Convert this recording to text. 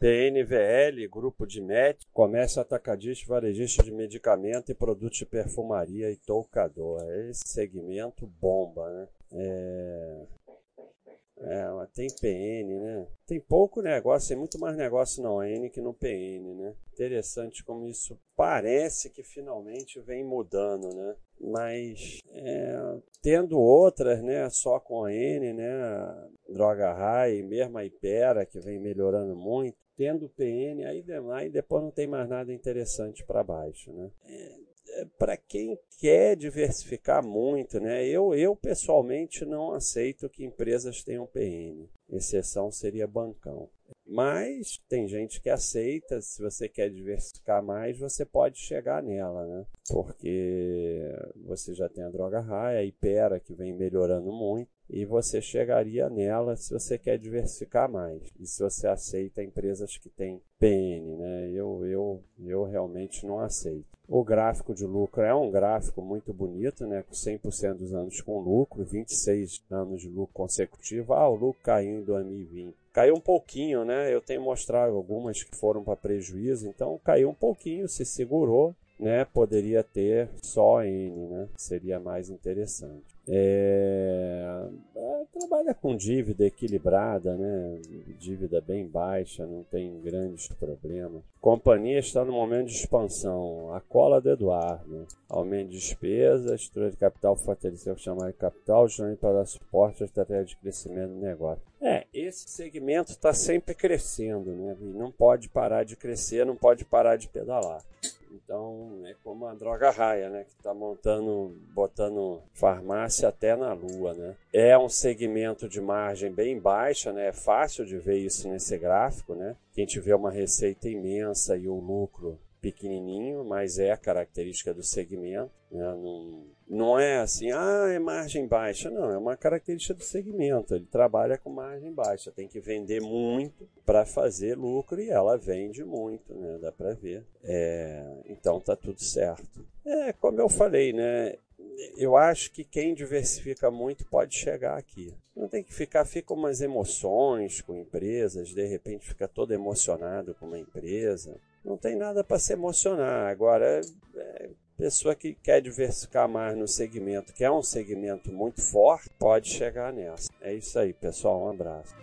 PNVL, Grupo de MET, Comércio Atacadista, Varejista de Medicamento e Produtos de Perfumaria e Toucador. Esse segmento bomba, né? É... É, tem PN, né? Tem pouco negócio, tem muito mais negócio na ON que no PN, né? Interessante como isso parece que finalmente vem mudando, né? Mas é, tendo outras, né? Só com a N, né? Droga High, mesmo a Ipera, que vem melhorando muito. Tendo PN, aí, aí depois não tem mais nada interessante para baixo, né? É, para quem quer diversificar muito, né? Eu, eu pessoalmente não aceito que empresas tenham PN. Exceção seria bancão. Mas tem gente que aceita, se você quer diversificar mais, você pode chegar nela, né? Porque você já tem a droga raia, a Ipera, que vem melhorando muito, e você chegaria nela se você quer diversificar mais. E se você aceita empresas que têm PN, né? Eu, eu, eu realmente não aceito. O gráfico de lucro é um gráfico muito bonito, né? Com 100% dos anos com lucro, 26 anos de lucro consecutivo. Ah, o lucro caiu em 2020. Caiu um pouquinho, né? Eu tenho mostrado algumas que foram para prejuízo, então caiu um pouquinho, se segurou, né? Poderia ter só N, né? Seria mais interessante. É, é, trabalha com dívida equilibrada, né? dívida bem baixa, não tem grandes problemas. Companhia está no momento de expansão, a cola do Eduardo. Aumento de despesas, estrutura de capital fortaleceu o chamado de capital, junto para dar suporte à estratégia de crescimento do negócio. É, esse segmento está sempre crescendo, né? E não pode parar de crescer, não pode parar de pedalar. Então é como a droga raia, né? Que está montando, botando farmácia até na lua, né? É um segmento de margem bem baixa, né? É fácil de ver isso nesse gráfico, né? Quem tiver uma receita imensa e o lucro pequenininho, mas é a característica do segmento. Né? Não, não é assim, ah, é margem baixa. Não, é uma característica do segmento. Ele trabalha com margem baixa, tem que vender muito para fazer lucro e ela vende muito, né? dá para ver. É, então tá tudo certo. É, como eu falei, né? eu acho que quem diversifica muito pode chegar aqui. Não tem que ficar, fica umas emoções com empresas, de repente fica todo emocionado com uma empresa. Não tem nada para se emocionar. Agora, é, pessoa que quer diversificar mais no segmento, que é um segmento muito forte, pode chegar nessa. É isso aí, pessoal. Um abraço.